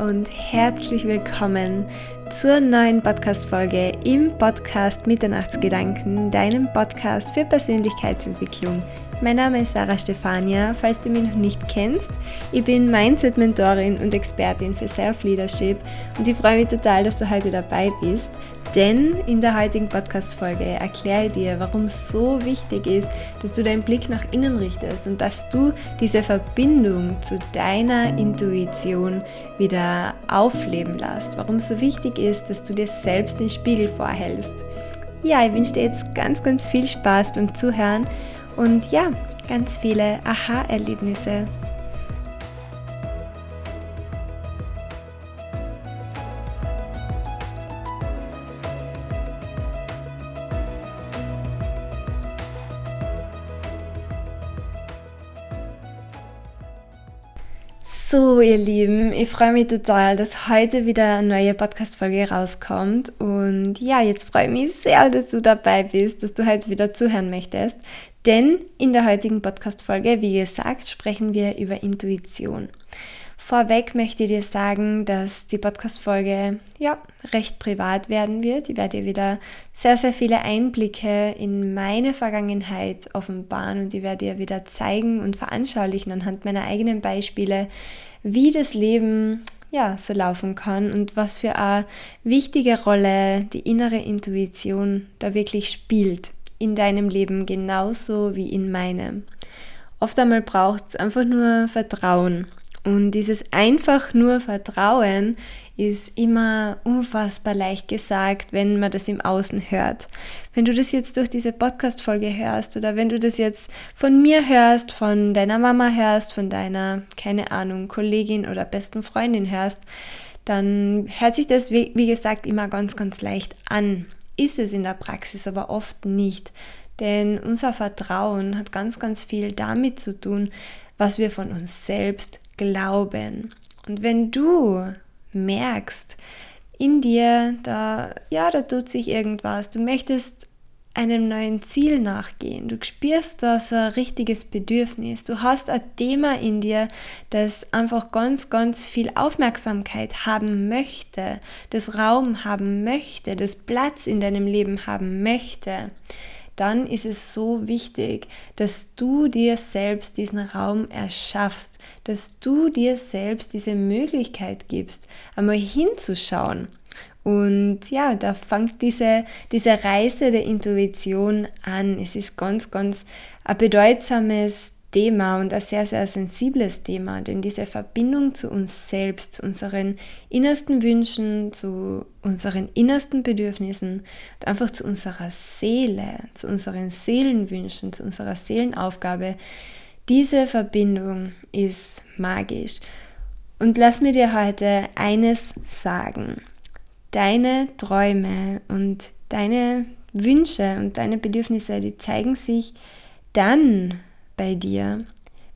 und herzlich willkommen zur neuen Podcast-Folge im Podcast Mitternachtsgedanken, deinem Podcast für Persönlichkeitsentwicklung. Mein Name ist Sarah Stefania, falls du mich noch nicht kennst. Ich bin Mindset-Mentorin und Expertin für Self-Leadership und ich freue mich total, dass du heute dabei bist. Denn in der heutigen Podcast-Folge erkläre ich dir, warum es so wichtig ist, dass du deinen Blick nach innen richtest und dass du diese Verbindung zu deiner Intuition wieder aufleben lässt. Warum es so wichtig ist, dass du dir selbst den Spiegel vorhältst. Ja, ich wünsche dir jetzt ganz, ganz viel Spaß beim Zuhören und ja, ganz viele Aha-Erlebnisse. So, ihr Lieben, ich freue mich total, dass heute wieder eine neue Podcast-Folge rauskommt. Und ja, jetzt freue ich mich sehr, dass du dabei bist, dass du heute wieder zuhören möchtest. Denn in der heutigen Podcast-Folge, wie gesagt, sprechen wir über Intuition. Vorweg möchte ich dir sagen, dass die Podcast-Folge ja recht privat werden wird. Ich werde dir wieder sehr, sehr viele Einblicke in meine Vergangenheit offenbaren und ich werde dir wieder zeigen und veranschaulichen anhand meiner eigenen Beispiele, wie das Leben ja so laufen kann und was für eine wichtige Rolle die innere Intuition da wirklich spielt in deinem Leben genauso wie in meinem. Oft einmal braucht es einfach nur Vertrauen. Und dieses einfach nur Vertrauen ist immer unfassbar leicht gesagt, wenn man das im Außen hört. Wenn du das jetzt durch diese Podcast-Folge hörst oder wenn du das jetzt von mir hörst, von deiner Mama hörst, von deiner, keine Ahnung, Kollegin oder besten Freundin hörst, dann hört sich das, wie, gesagt, immer ganz, ganz leicht an ist es in der Praxis aber oft nicht. Denn unser Vertrauen hat ganz, ganz viel damit zu tun, was wir von uns selbst glauben. Und wenn du merkst, in dir, da, ja, da tut sich irgendwas, du möchtest einem neuen Ziel nachgehen. Du spürst da so ein richtiges Bedürfnis. Du hast ein Thema in dir, das einfach ganz, ganz viel Aufmerksamkeit haben möchte, das Raum haben möchte, das Platz in deinem Leben haben möchte. Dann ist es so wichtig, dass du dir selbst diesen Raum erschaffst, dass du dir selbst diese Möglichkeit gibst, einmal hinzuschauen und ja, da fängt diese, diese Reise der Intuition an. Es ist ganz, ganz ein bedeutsames Thema und ein sehr, sehr sensibles Thema, denn diese Verbindung zu uns selbst, zu unseren innersten Wünschen, zu unseren innersten Bedürfnissen und einfach zu unserer Seele, zu unseren Seelenwünschen, zu unserer Seelenaufgabe, diese Verbindung ist magisch. Und lass mir dir heute eines sagen deine Träume und deine Wünsche und deine Bedürfnisse, die zeigen sich dann bei dir,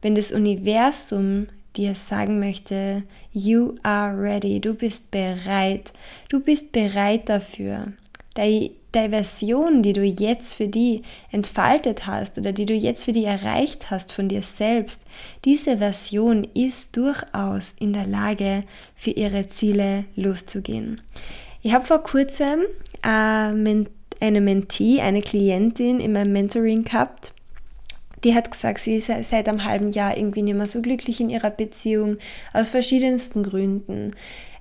wenn das Universum dir sagen möchte, you are ready, du bist bereit, du bist bereit dafür. Die, die Version, die du jetzt für die entfaltet hast oder die du jetzt für die erreicht hast von dir selbst, diese Version ist durchaus in der Lage, für ihre Ziele loszugehen. Ich habe vor kurzem äh, eine Mentee, eine Klientin in meinem Mentoring gehabt. Die hat gesagt, sie ist seit einem halben Jahr irgendwie nicht mehr so glücklich in ihrer Beziehung, aus verschiedensten Gründen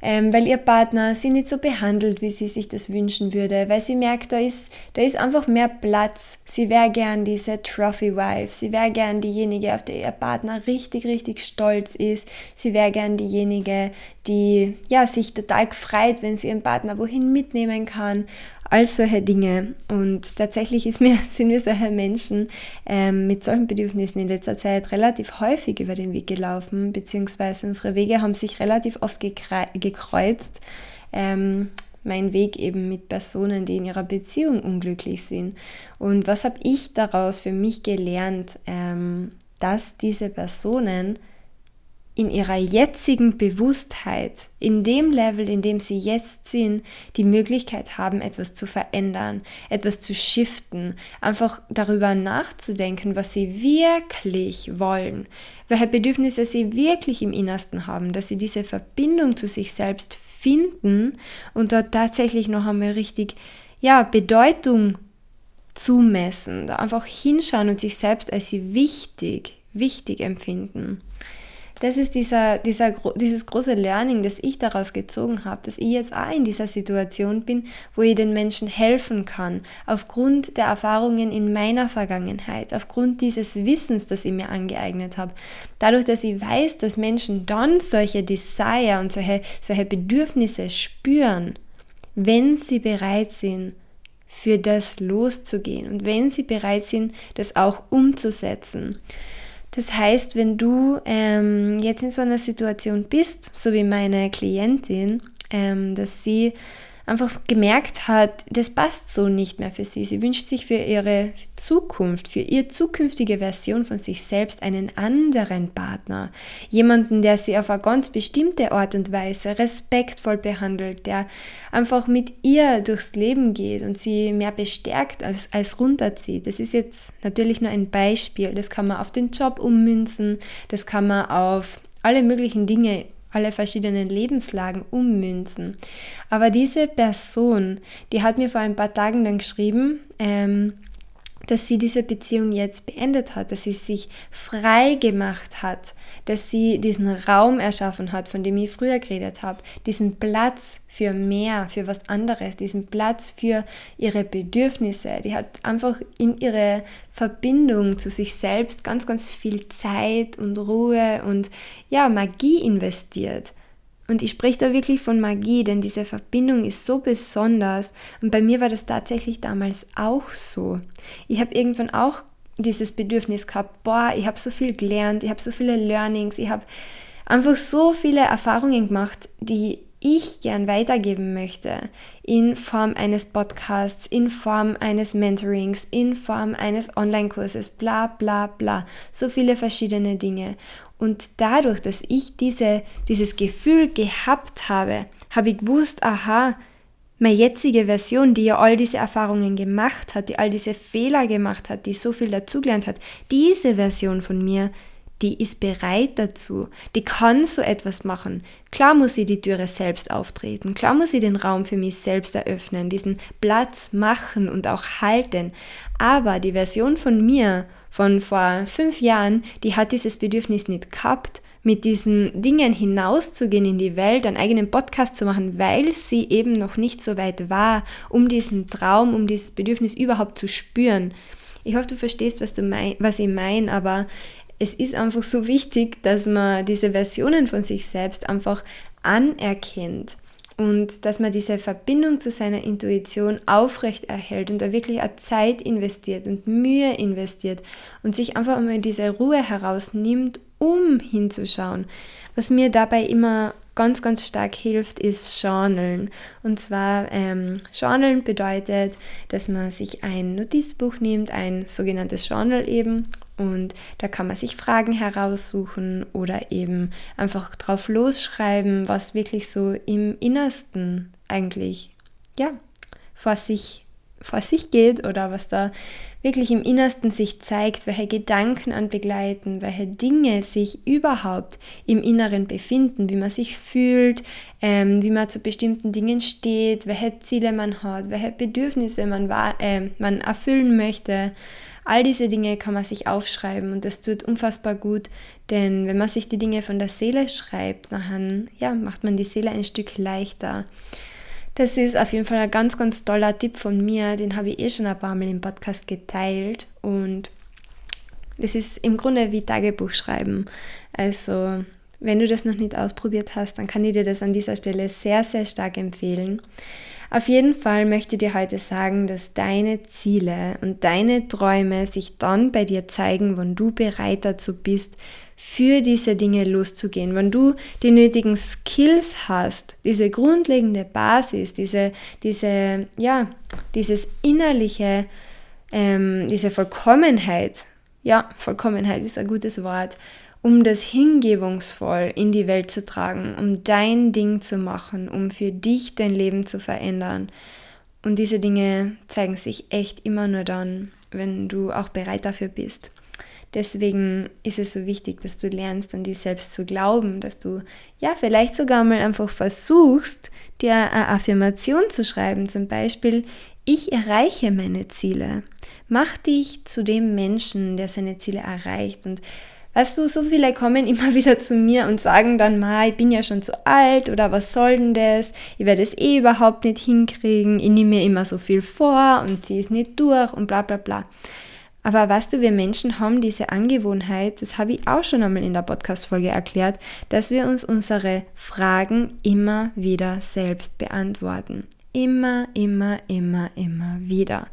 ähm, weil ihr Partner sie nicht so behandelt, wie sie sich das wünschen würde, weil sie merkt, da ist, da ist einfach mehr Platz. Sie wäre gern diese Trophy Wife, sie wäre gern diejenige, auf die ihr Partner richtig, richtig stolz ist. Sie wäre gern diejenige, die ja, sich total freut, wenn sie ihren Partner wohin mitnehmen kann all solche Dinge. Und tatsächlich ist mir, sind wir solche Menschen ähm, mit solchen Bedürfnissen in letzter Zeit relativ häufig über den Weg gelaufen, beziehungsweise unsere Wege haben sich relativ oft gekreuzt. Ähm, mein Weg eben mit Personen, die in ihrer Beziehung unglücklich sind. Und was habe ich daraus für mich gelernt, ähm, dass diese Personen in ihrer jetzigen Bewusstheit, in dem Level, in dem sie jetzt sind, die Möglichkeit haben, etwas zu verändern, etwas zu shiften, einfach darüber nachzudenken, was sie wirklich wollen, welche Bedürfnisse sie wirklich im Innersten haben, dass sie diese Verbindung zu sich selbst finden und dort tatsächlich noch einmal richtig, ja, Bedeutung zumessen, da einfach hinschauen und sich selbst als sie wichtig, wichtig empfinden das ist dieser, dieser, dieses große Learning, das ich daraus gezogen habe, dass ich jetzt auch in dieser Situation bin, wo ich den Menschen helfen kann, aufgrund der Erfahrungen in meiner Vergangenheit, aufgrund dieses Wissens, das ich mir angeeignet habe. Dadurch, dass ich weiß, dass Menschen dann solche Desire und solche, solche Bedürfnisse spüren, wenn sie bereit sind, für das loszugehen und wenn sie bereit sind, das auch umzusetzen. Das heißt, wenn du ähm, jetzt in so einer Situation bist, so wie meine Klientin, ähm, dass sie einfach gemerkt hat, das passt so nicht mehr für sie. Sie wünscht sich für ihre Zukunft, für ihre zukünftige Version von sich selbst einen anderen Partner. Jemanden, der sie auf eine ganz bestimmte Art und Weise respektvoll behandelt, der einfach mit ihr durchs Leben geht und sie mehr bestärkt als, als runterzieht. Das ist jetzt natürlich nur ein Beispiel. Das kann man auf den Job ummünzen, das kann man auf alle möglichen Dinge alle verschiedenen Lebenslagen ummünzen. Aber diese Person, die hat mir vor ein paar Tagen dann geschrieben, ähm, dass sie diese Beziehung jetzt beendet hat, dass sie sich frei gemacht hat, dass sie diesen Raum erschaffen hat, von dem ich früher geredet habe, diesen Platz für mehr, für was anderes, diesen Platz für ihre Bedürfnisse. Die hat einfach in ihre Verbindung zu sich selbst ganz, ganz viel Zeit und Ruhe und ja, Magie investiert. Und ich spreche da wirklich von Magie, denn diese Verbindung ist so besonders. Und bei mir war das tatsächlich damals auch so. Ich habe irgendwann auch dieses Bedürfnis gehabt, boah, ich habe so viel gelernt, ich habe so viele Learnings, ich habe einfach so viele Erfahrungen gemacht, die ich gern weitergeben möchte, in Form eines Podcasts, in Form eines Mentorings, in Form eines Online-Kurses, bla bla bla, so viele verschiedene Dinge. Und dadurch, dass ich diese, dieses Gefühl gehabt habe, habe ich gewusst, aha, meine jetzige Version, die ja all diese Erfahrungen gemacht hat, die all diese Fehler gemacht hat, die so viel dazugelernt hat, diese Version von mir, die ist bereit dazu, die kann so etwas machen. Klar muss sie die Türe selbst auftreten, klar muss sie den Raum für mich selbst eröffnen, diesen Platz machen und auch halten. Aber die Version von mir, von vor fünf Jahren, die hat dieses Bedürfnis nicht gehabt, mit diesen Dingen hinauszugehen in die Welt, einen eigenen Podcast zu machen, weil sie eben noch nicht so weit war, um diesen Traum, um dieses Bedürfnis überhaupt zu spüren. Ich hoffe, du verstehst, was, du mein, was ich meine, aber es ist einfach so wichtig, dass man diese Versionen von sich selbst einfach anerkennt und dass man diese Verbindung zu seiner Intuition aufrecht erhält und da wirklich auch Zeit investiert und Mühe investiert und sich einfach mal diese Ruhe herausnimmt, um hinzuschauen. Was mir dabei immer ganz, ganz stark hilft, ist Journalen. Und zwar ähm, Journalen bedeutet, dass man sich ein Notizbuch nimmt, ein sogenanntes Journal eben. Und da kann man sich Fragen heraussuchen oder eben einfach drauf losschreiben, was wirklich so im Innersten eigentlich, ja, vor sich, vor sich geht oder was da wirklich im Innersten sich zeigt, welche Gedanken an begleiten, welche Dinge sich überhaupt im Inneren befinden, wie man sich fühlt, ähm, wie man zu bestimmten Dingen steht, welche Ziele man hat, welche Bedürfnisse man, äh, man erfüllen möchte. All diese Dinge kann man sich aufschreiben und das tut unfassbar gut, denn wenn man sich die Dinge von der Seele schreibt, dann ja, macht man die Seele ein Stück leichter. Das ist auf jeden Fall ein ganz, ganz toller Tipp von mir. Den habe ich eh schon ein paar Mal im Podcast geteilt. Und das ist im Grunde wie Tagebuch schreiben. Also, wenn du das noch nicht ausprobiert hast, dann kann ich dir das an dieser Stelle sehr, sehr stark empfehlen. Auf jeden Fall möchte ich dir heute sagen, dass deine Ziele und deine Träume sich dann bei dir zeigen, wenn du bereit dazu bist, für diese Dinge loszugehen. Wenn du die nötigen Skills hast, diese grundlegende Basis, diese, diese, ja, dieses innerliche, ähm, diese Vollkommenheit, ja, Vollkommenheit ist ein gutes Wort, um das hingebungsvoll in die Welt zu tragen, um dein Ding zu machen, um für dich dein Leben zu verändern. Und diese Dinge zeigen sich echt immer nur dann, wenn du auch bereit dafür bist. Deswegen ist es so wichtig, dass du lernst, an dich selbst zu glauben, dass du ja vielleicht sogar mal einfach versuchst, dir eine Affirmation zu schreiben. Zum Beispiel, ich erreiche meine Ziele. Mach dich zu dem Menschen, der seine Ziele erreicht. Und weißt du, so viele kommen immer wieder zu mir und sagen dann mal, ich bin ja schon zu alt oder was soll denn das? Ich werde es eh überhaupt nicht hinkriegen. Ich nehme mir immer so viel vor und ziehe es nicht durch und bla bla bla. Aber weißt du, wir Menschen haben diese Angewohnheit, das habe ich auch schon einmal in der Podcast-Folge erklärt, dass wir uns unsere Fragen immer wieder selbst beantworten. Immer, immer, immer, immer wieder.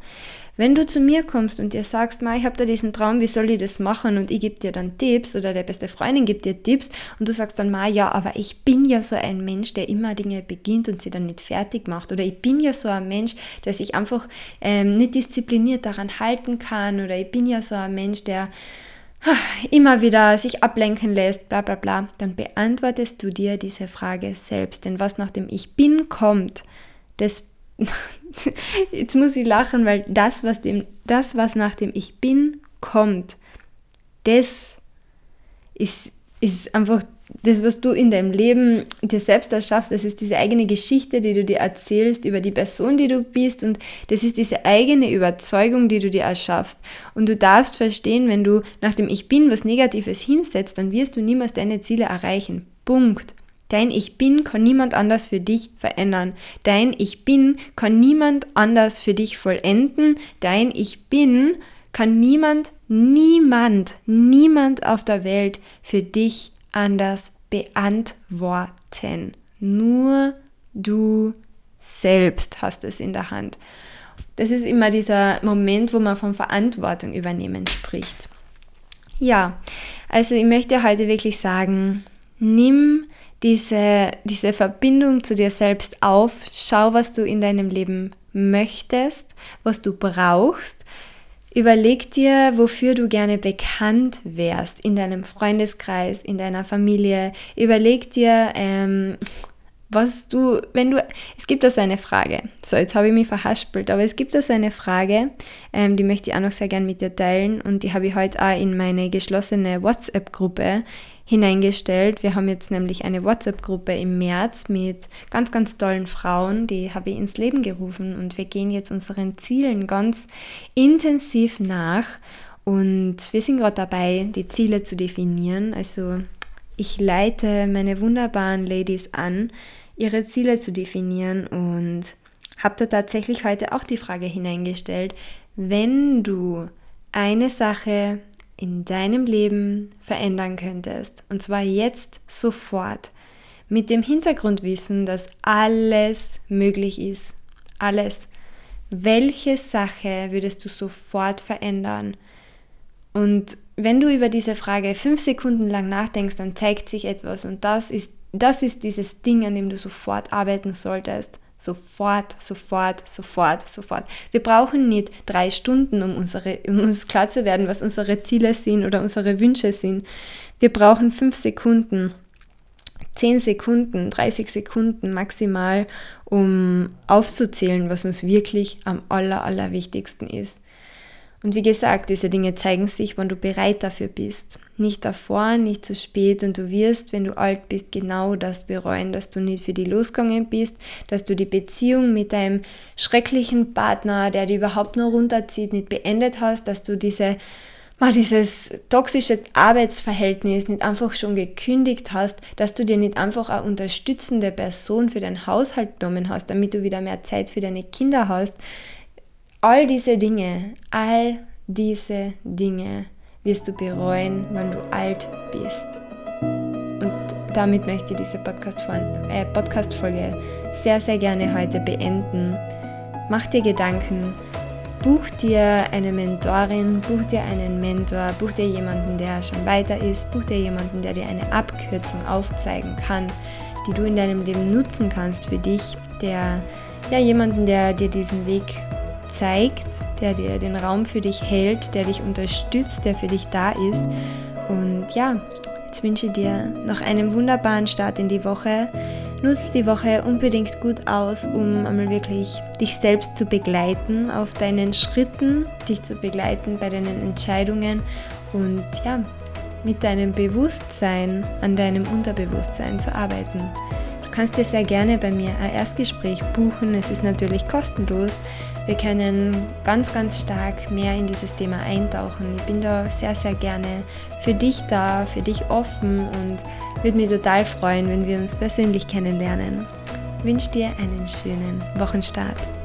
Wenn du zu mir kommst und dir sagst, Ma, ich habe da diesen Traum, wie soll ich das machen? Und ich gebe dir dann Tipps oder der beste Freundin gibt dir Tipps und du sagst dann, Ma, ja, aber ich bin ja so ein Mensch, der immer Dinge beginnt und sie dann nicht fertig macht. Oder ich bin ja so ein Mensch, der sich einfach ähm, nicht diszipliniert daran halten kann. Oder ich bin ja so ein Mensch, der immer wieder sich ablenken lässt, bla bla bla, dann beantwortest du dir diese Frage selbst. Denn was nach dem Ich bin kommt, das jetzt muss ich lachen, weil das, was, dem, das, was nach dem Ich bin kommt, das ist, ist einfach das, was du in deinem Leben dir selbst erschaffst. Das ist diese eigene Geschichte, die du dir erzählst über die Person, die du bist. Und das ist diese eigene Überzeugung, die du dir erschaffst. Und du darfst verstehen, wenn du nach dem Ich bin was Negatives hinsetzt, dann wirst du niemals deine Ziele erreichen. Punkt. Dein Ich bin kann niemand anders für dich verändern. Dein Ich bin kann niemand anders für dich vollenden. Dein Ich bin kann niemand, niemand, niemand auf der Welt für dich anders beantworten. Nur du selbst hast es in der Hand. Das ist immer dieser Moment, wo man von Verantwortung übernehmen spricht. Ja, also ich möchte heute wirklich sagen, nimm diese, diese Verbindung zu dir selbst auf. Schau, was du in deinem Leben möchtest, was du brauchst. Überleg dir, wofür du gerne bekannt wärst in deinem Freundeskreis, in deiner Familie. Überleg dir, ähm, was du, wenn du, es gibt da so eine Frage, so jetzt habe ich mich verhaspelt, aber es gibt da so eine Frage, ähm, die möchte ich auch noch sehr gern mit dir teilen und die habe ich heute auch in meine geschlossene WhatsApp-Gruppe hineingestellt. Wir haben jetzt nämlich eine WhatsApp-Gruppe im März mit ganz, ganz tollen Frauen, die habe ich ins Leben gerufen und wir gehen jetzt unseren Zielen ganz intensiv nach und wir sind gerade dabei, die Ziele zu definieren. Also ich leite meine wunderbaren Ladies an, ihre Ziele zu definieren und habe da tatsächlich heute auch die Frage hineingestellt, wenn du eine Sache in deinem Leben verändern könntest, und zwar jetzt sofort, mit dem Hintergrundwissen, dass alles möglich ist, alles, welche Sache würdest du sofort verändern? Und wenn du über diese Frage fünf Sekunden lang nachdenkst, dann zeigt sich etwas und das ist, das ist dieses Ding, an dem du sofort arbeiten solltest. Sofort, sofort, sofort, sofort. Wir brauchen nicht drei Stunden, um, unsere, um uns klar zu werden, was unsere Ziele sind oder unsere Wünsche sind. Wir brauchen fünf Sekunden, zehn Sekunden, 30 Sekunden maximal, um aufzuzählen, was uns wirklich am aller, allerwichtigsten ist. Und wie gesagt, diese Dinge zeigen sich, wenn du bereit dafür bist. Nicht davor, nicht zu spät und du wirst, wenn du alt bist, genau das bereuen, dass du nicht für die losgegangen bist, dass du die Beziehung mit deinem schrecklichen Partner, der dich überhaupt nur runterzieht, nicht beendet hast, dass du diese mal dieses toxische Arbeitsverhältnis nicht einfach schon gekündigt hast, dass du dir nicht einfach eine unterstützende Person für deinen Haushalt genommen hast, damit du wieder mehr Zeit für deine Kinder hast, All diese Dinge, all diese Dinge wirst du bereuen, wenn du alt bist. Und damit möchte ich diese äh, Podcast-Folge sehr, sehr gerne heute beenden. Mach dir Gedanken, buch dir eine Mentorin, buch dir einen Mentor, buch dir jemanden, der schon weiter ist, buch dir jemanden, der dir eine Abkürzung aufzeigen kann, die du in deinem Leben nutzen kannst für dich, der ja jemanden, der dir diesen Weg zeigt, der dir den Raum für dich hält, der dich unterstützt, der für dich da ist. Und ja, Jetzt wünsche ich dir noch einen wunderbaren Start in die Woche. Nutz die Woche unbedingt gut aus, um einmal wirklich dich selbst zu begleiten auf deinen Schritten, dich zu begleiten bei deinen Entscheidungen und ja, mit deinem Bewusstsein an deinem Unterbewusstsein zu arbeiten. Du kannst dir sehr gerne bei mir ein Erstgespräch buchen. Es ist natürlich kostenlos. Wir können ganz, ganz stark mehr in dieses Thema eintauchen. Ich bin da sehr, sehr gerne für dich da, für dich offen und würde mich total freuen, wenn wir uns persönlich kennenlernen. Ich wünsche dir einen schönen Wochenstart.